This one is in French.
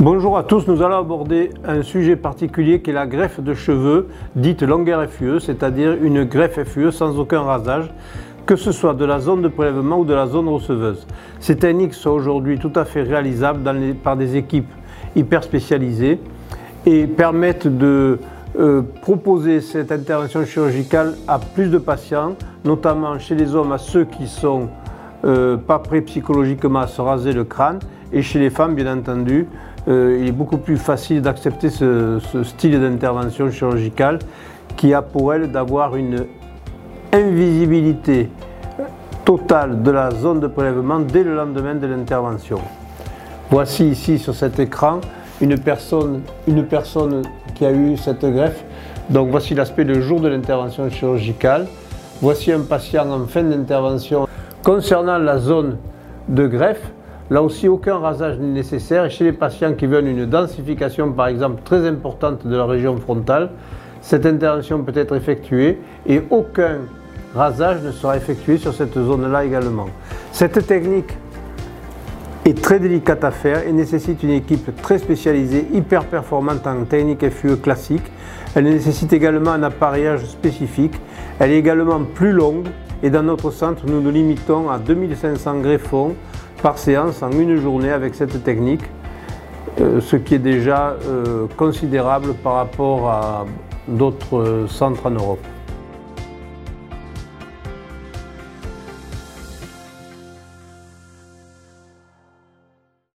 Bonjour à tous, nous allons aborder un sujet particulier qui est la greffe de cheveux, dite longueur FUE, c'est-à-dire une greffe FUE sans aucun rasage, que ce soit de la zone de prélèvement ou de la zone receveuse. Ces techniques sont aujourd'hui tout à fait réalisables par des équipes hyper spécialisées et permettent de euh, proposer cette intervention chirurgicale à plus de patients, notamment chez les hommes, à ceux qui sont euh, pas prêts psychologiquement à se raser le crâne, et chez les femmes, bien entendu, euh, il est beaucoup plus facile d'accepter ce, style d'intervention chirurgicale qui a pour elle d'avoir une invisibilité totale de la zone de prélèvement dès le lendemain de l'intervention. Voici ici sur cet écran une personne, une personne qui a eu cette greffe. Donc voici l'aspect le jour de l'intervention chirurgicale. Voici un patient en fin d'intervention. Concernant la zone de greffe, Là aussi, aucun rasage n'est nécessaire. Et chez les patients qui veulent une densification, par exemple, très importante de la région frontale, cette intervention peut être effectuée et aucun rasage ne sera effectué sur cette zone-là également. Cette technique est très délicate à faire et nécessite une équipe très spécialisée, hyper performante en technique FUE classique. Elle nécessite également un appareillage spécifique. Elle est également plus longue et dans notre centre, nous nous limitons à 2500 greffons par séance en une journée avec cette technique, euh, ce qui est déjà euh, considérable par rapport à d'autres centres en Europe.